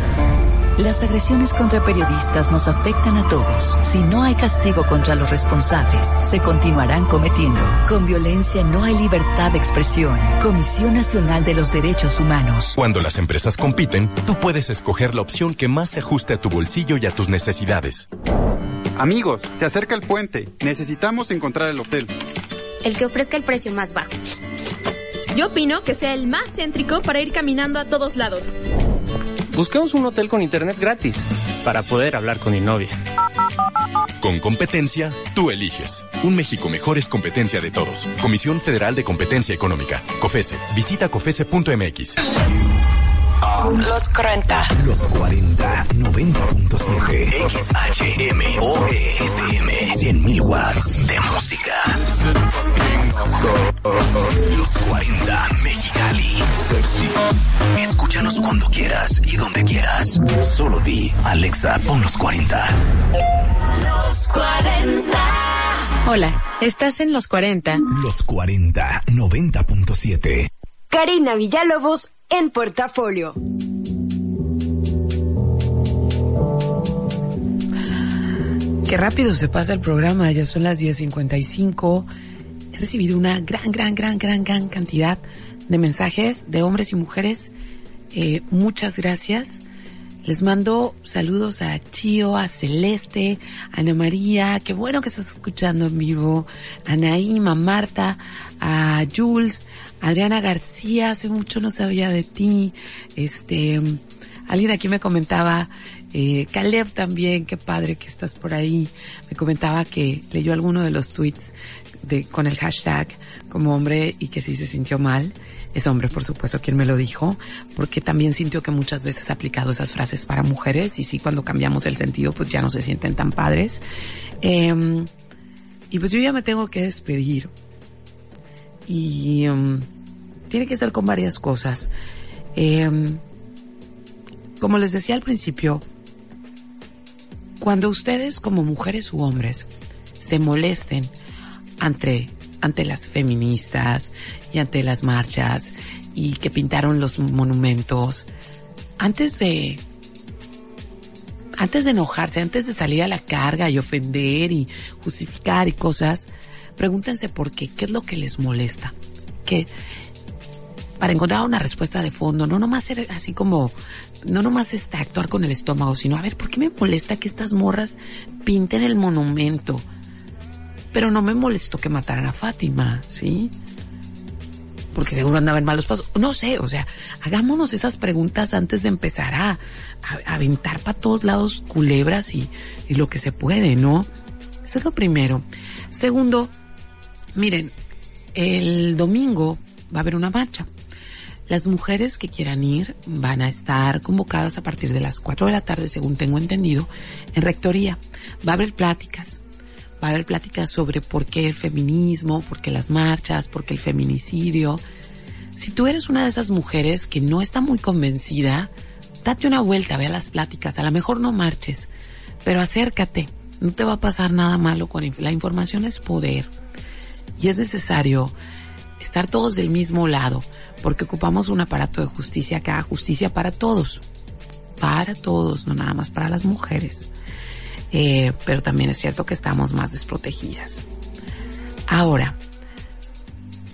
Las agresiones contra periodistas nos afectan a todos. Si no hay castigo contra los responsables, se continuarán cometiendo. Con violencia no hay libertad de expresión. Comisión Nacional de los Derechos Humanos. Cuando las empresas compiten, tú puedes escoger la opción que más se ajuste a tu bolsillo y a tus necesidades. Amigos, se acerca el puente. Necesitamos encontrar el hotel. El que ofrezca el precio más bajo. Yo opino que sea el más céntrico para ir caminando a todos lados. Busquemos un hotel con internet gratis para poder hablar con mi novia. Con competencia, tú eliges. Un México mejor es competencia de todos. Comisión Federal de Competencia Económica. COFESE. Visita COFESE.mx. Los 40. Los 40. 90.7. XHMOE FM. 100 mil watts de música. Los 40 Mexicali. Escúchanos cuando quieras y donde quieras. Solo di, Alexa, pon los 40. Los 40. Hola, estás en los 40. Los 40. 90.7. Karina Villalobos en Portafolio. Qué rápido se pasa el programa, ya son las 10.55. Recibido una gran, gran, gran, gran, gran cantidad de mensajes de hombres y mujeres. Eh, muchas gracias. Les mando saludos a Chio, a Celeste, a Ana María, qué bueno que estás escuchando en vivo, a Marta, a Jules, a Adriana García, hace mucho no sabía de ti, este, alguien aquí me comentaba, eh, Caleb también, qué padre que estás por ahí, me comentaba que leyó alguno de los tweets de, con el hashtag como hombre y que sí se sintió mal es hombre, por supuesto, quien me lo dijo, porque también sintió que muchas veces ha aplicado esas frases para mujeres y sí, cuando cambiamos el sentido, pues ya no se sienten tan padres. Eh, y pues yo ya me tengo que despedir. Y um, tiene que ser con varias cosas. Eh, como les decía al principio, cuando ustedes como mujeres u hombres se molesten ante ante las feministas y ante las marchas y que pintaron los monumentos. Antes de antes de enojarse, antes de salir a la carga y ofender y justificar y cosas, pregúntense por qué, qué es lo que les molesta. Que para encontrar una respuesta de fondo, no nomás ser así como, no nomás está actuar con el estómago, sino a ver, ¿por qué me molesta que estas morras pinten el monumento? Pero no me molestó que mataran a Fátima, ¿sí? Porque seguro andaba en malos pasos. No sé, o sea, hagámonos esas preguntas antes de empezar a, a, aventar para todos lados culebras y, y lo que se puede, ¿no? Eso es lo primero. Segundo, miren, el domingo va a haber una marcha. Las mujeres que quieran ir van a estar convocadas a partir de las 4 de la tarde, según tengo entendido, en rectoría. Va a haber pláticas va a haber pláticas sobre por qué el feminismo, por qué las marchas, por qué el feminicidio. Si tú eres una de esas mujeres que no está muy convencida date una vuelta, ve a las pláticas, a lo mejor no marches, pero acércate, no te va a pasar nada malo con la información es poder y es necesario estar todos del mismo lado, porque ocupamos un aparato de justicia que haga justicia para todos, para todos, no nada más para las mujeres. Eh, pero también es cierto que estamos más desprotegidas. Ahora,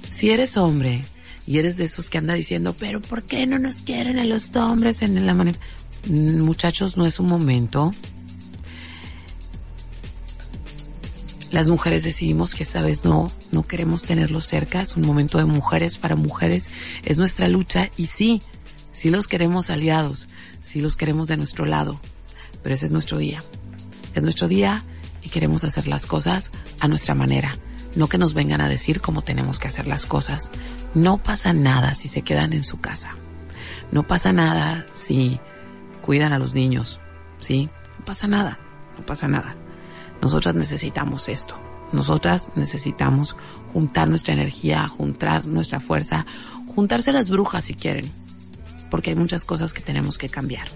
si eres hombre y eres de esos que anda diciendo, pero ¿por qué no nos quieren a los hombres en la manera? Muchachos, no es un momento. Las mujeres decidimos que esta vez no, no queremos tenerlos cerca. Es un momento de mujeres para mujeres. Es nuestra lucha y sí, sí los queremos aliados, sí los queremos de nuestro lado. Pero ese es nuestro día. Es nuestro día y queremos hacer las cosas a nuestra manera. No que nos vengan a decir cómo tenemos que hacer las cosas. No pasa nada si se quedan en su casa. No pasa nada si cuidan a los niños. ¿Sí? No pasa nada. No pasa nada. Nosotras necesitamos esto. Nosotras necesitamos juntar nuestra energía, juntar nuestra fuerza, juntarse las brujas si quieren, porque hay muchas cosas que tenemos que cambiar.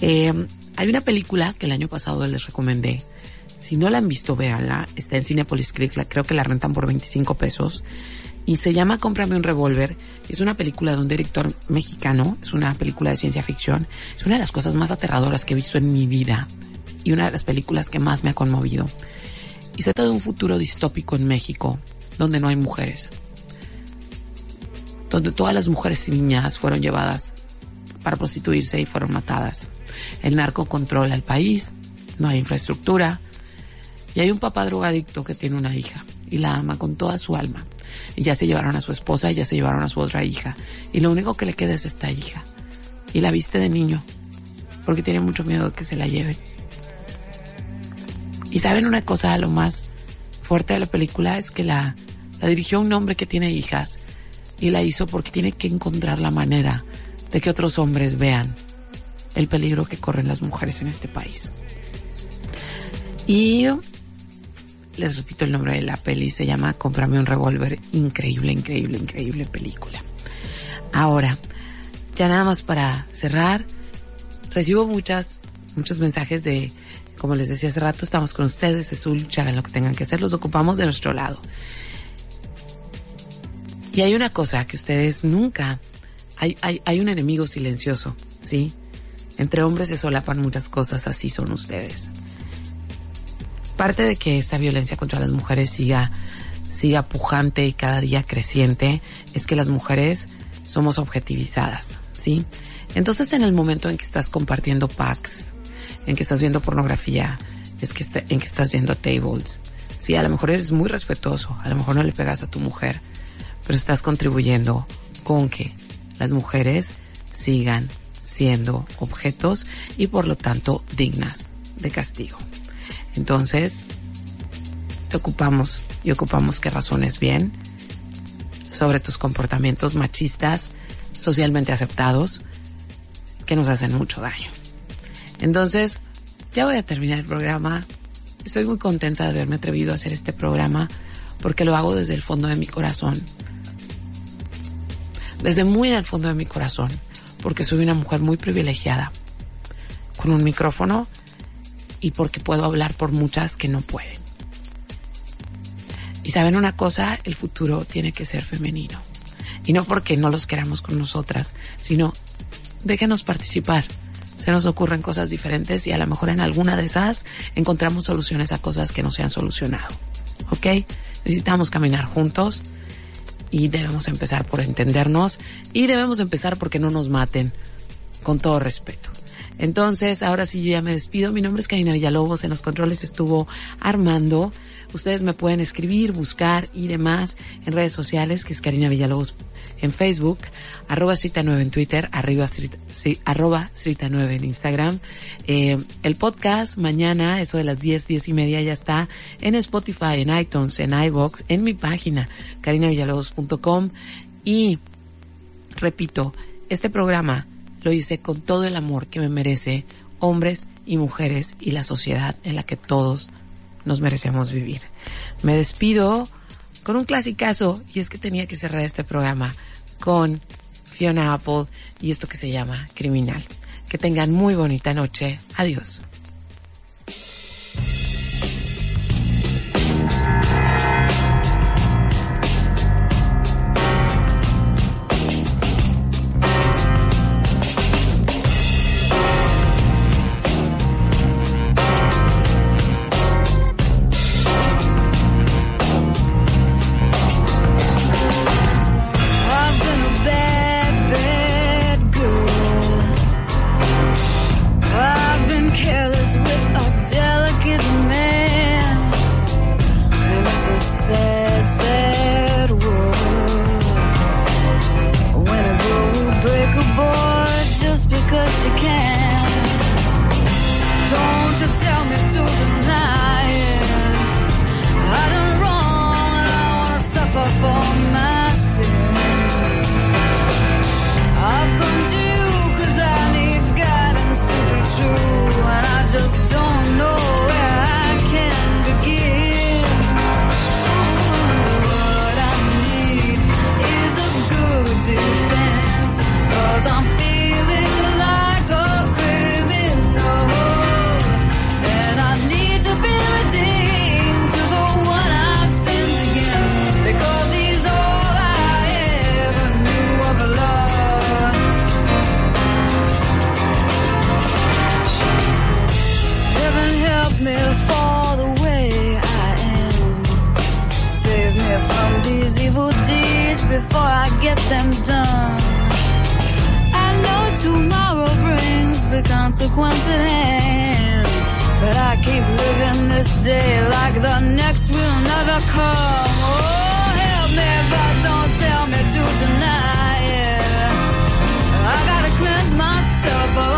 Eh, hay una película que el año pasado les recomendé. Si no la han visto, véanla. Está en Cinepolis Click, la, creo que la rentan por 25 pesos. Y se llama Cómprame un revólver. Es una película de un director mexicano. Es una película de ciencia ficción. Es una de las cosas más aterradoras que he visto en mi vida. Y una de las películas que más me ha conmovido. Y se trata de un futuro distópico en México, donde no hay mujeres. Donde todas las mujeres y niñas fueron llevadas para prostituirse y fueron matadas. El narco controla el país, no hay infraestructura. Y hay un papá drogadicto que tiene una hija y la ama con toda su alma. Y ya se llevaron a su esposa y ya se llevaron a su otra hija. Y lo único que le queda es esta hija. Y la viste de niño, porque tiene mucho miedo de que se la lleven. Y saben una cosa, lo más fuerte de la película es que la, dirigió un hombre que tiene hijas y la hizo porque tiene que encontrar la manera de que otros hombres vean el peligro que corren las mujeres en este país. Y les repito el nombre de la peli, se llama Cómprame un revólver. Increíble, increíble, increíble película. Ahora, ya nada más para cerrar, recibo muchas, muchos mensajes de, como les decía hace rato, estamos con ustedes, es su lucha, hagan lo que tengan que hacer, los ocupamos de nuestro lado. Y hay una cosa que ustedes nunca, hay, hay, hay un enemigo silencioso, ¿sí? Entre hombres se solapan muchas cosas, así son ustedes. Parte de que esta violencia contra las mujeres siga, siga pujante y cada día creciente es que las mujeres somos objetivizadas, ¿sí? Entonces en el momento en que estás compartiendo packs, en que estás viendo pornografía, es que está- en que estás yendo a tables, sí, a lo mejor eres muy respetuoso, a lo mejor no le pegas a tu mujer, pero estás contribuyendo con que las mujeres sigan siendo objetos y por lo tanto dignas de castigo. Entonces, te ocupamos y ocupamos que razones bien sobre tus comportamientos machistas, socialmente aceptados, que nos hacen mucho daño. Entonces, ya voy a terminar el programa. Estoy muy contenta de haberme atrevido a hacer este programa porque lo hago desde el fondo de mi corazón. Desde muy al fondo de mi corazón, porque soy una mujer muy privilegiada, con un micrófono y porque puedo hablar por muchas que no pueden. Y saben una cosa, el futuro tiene que ser femenino. Y no porque no los queramos con nosotras, sino déjenos participar. Se nos ocurren cosas diferentes y a lo mejor en alguna de esas encontramos soluciones a cosas que no se han solucionado. ¿Ok? Necesitamos caminar juntos y debemos empezar por entendernos y debemos empezar porque no nos maten, con todo respeto. Entonces, ahora sí yo ya me despido. Mi nombre es Karina Villalobos. En los controles estuvo Armando. Ustedes me pueden escribir, buscar y demás en redes sociales, que es Karina Villalobos en Facebook, arroba 9 en Twitter, arriba sí, arroba 9 en Instagram. Eh, el podcast mañana, eso de las 10, 10 y media ya está en Spotify, en iTunes, en iVoox, en mi página, carinavillalobos.com y repito, este programa lo hice con todo el amor que me merece hombres y mujeres y la sociedad en la que todos nos merecemos vivir. Me despido con un clasicazo y es que tenía que cerrar este programa con Fiona Apple y esto que se llama Criminal. Que tengan muy bonita noche. Adiós. consequences. But I keep living this day like the next will never come. Oh, help me, but don't tell me to deny it. I gotta cleanse myself. of.